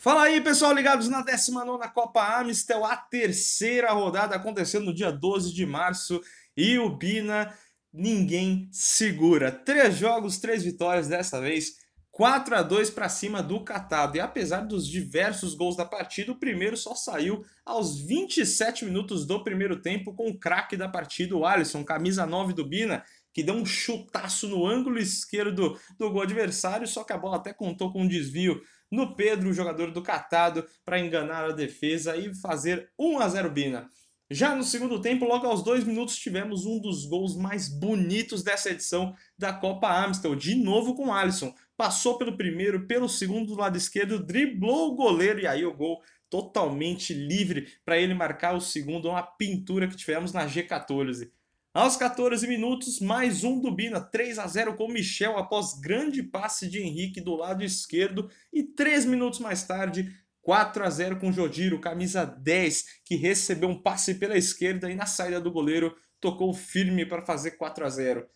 Fala aí, pessoal, ligados na 19 Copa Amistel, a terceira rodada acontecendo no dia 12 de março e o Bina ninguém segura. Três jogos, três vitórias dessa vez, 4 a 2 para cima do Catado. E apesar dos diversos gols da partida, o primeiro só saiu aos 27 minutos do primeiro tempo com o craque da partida, o Alisson, camisa 9 do Bina, que deu um chutaço no ângulo esquerdo do gol adversário, só que a bola até contou com um desvio no Pedro, o jogador do Catado, para enganar a defesa e fazer 1 a 0 Bina. Já no segundo tempo, logo aos dois minutos, tivemos um dos gols mais bonitos dessa edição da Copa Amstel, de novo com Alisson. Passou pelo primeiro, pelo segundo do lado esquerdo, driblou o goleiro e aí o gol totalmente livre para ele marcar o segundo, uma pintura que tivemos na G14. Aos 14 minutos, mais um do Bina, 3 a 0 com Michel após grande passe de Henrique do lado esquerdo e 3 minutos mais tarde, 4 a 0 com Jodiro, camisa 10, que recebeu um passe pela esquerda e na saída do goleiro tocou firme para fazer 4 a 0.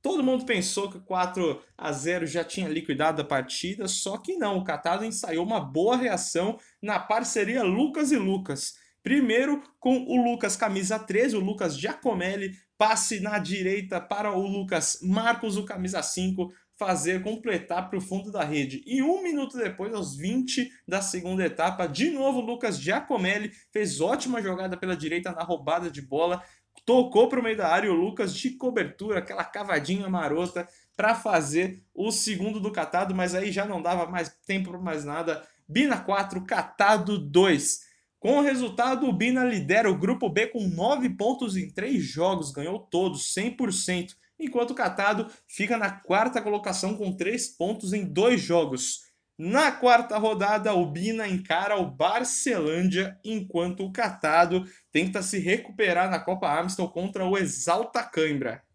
Todo mundo pensou que 4 a 0 já tinha liquidado a partida, só que não, o Catado ensaiou uma boa reação na parceria Lucas e Lucas. Primeiro com o Lucas camisa 13, o Lucas Giacomelli, passe na direita para o Lucas Marcos, o camisa 5, fazer completar para o fundo da rede. E um minuto depois, aos 20 da segunda etapa, de novo Lucas Giacomelli fez ótima jogada pela direita na roubada de bola, tocou para o meio da área o Lucas de cobertura, aquela cavadinha marota para fazer o segundo do Catado, mas aí já não dava mais tempo para mais nada. Bina 4, Catado 2. Com o resultado, o Bina lidera o grupo B com 9 pontos em 3 jogos, ganhou todos, 100%, enquanto o Catado fica na quarta colocação com 3 pontos em 2 jogos. Na quarta rodada, o Bina encara o Barcelândia, enquanto o Catado tenta se recuperar na Copa Amstel contra o Exalta Cãibra.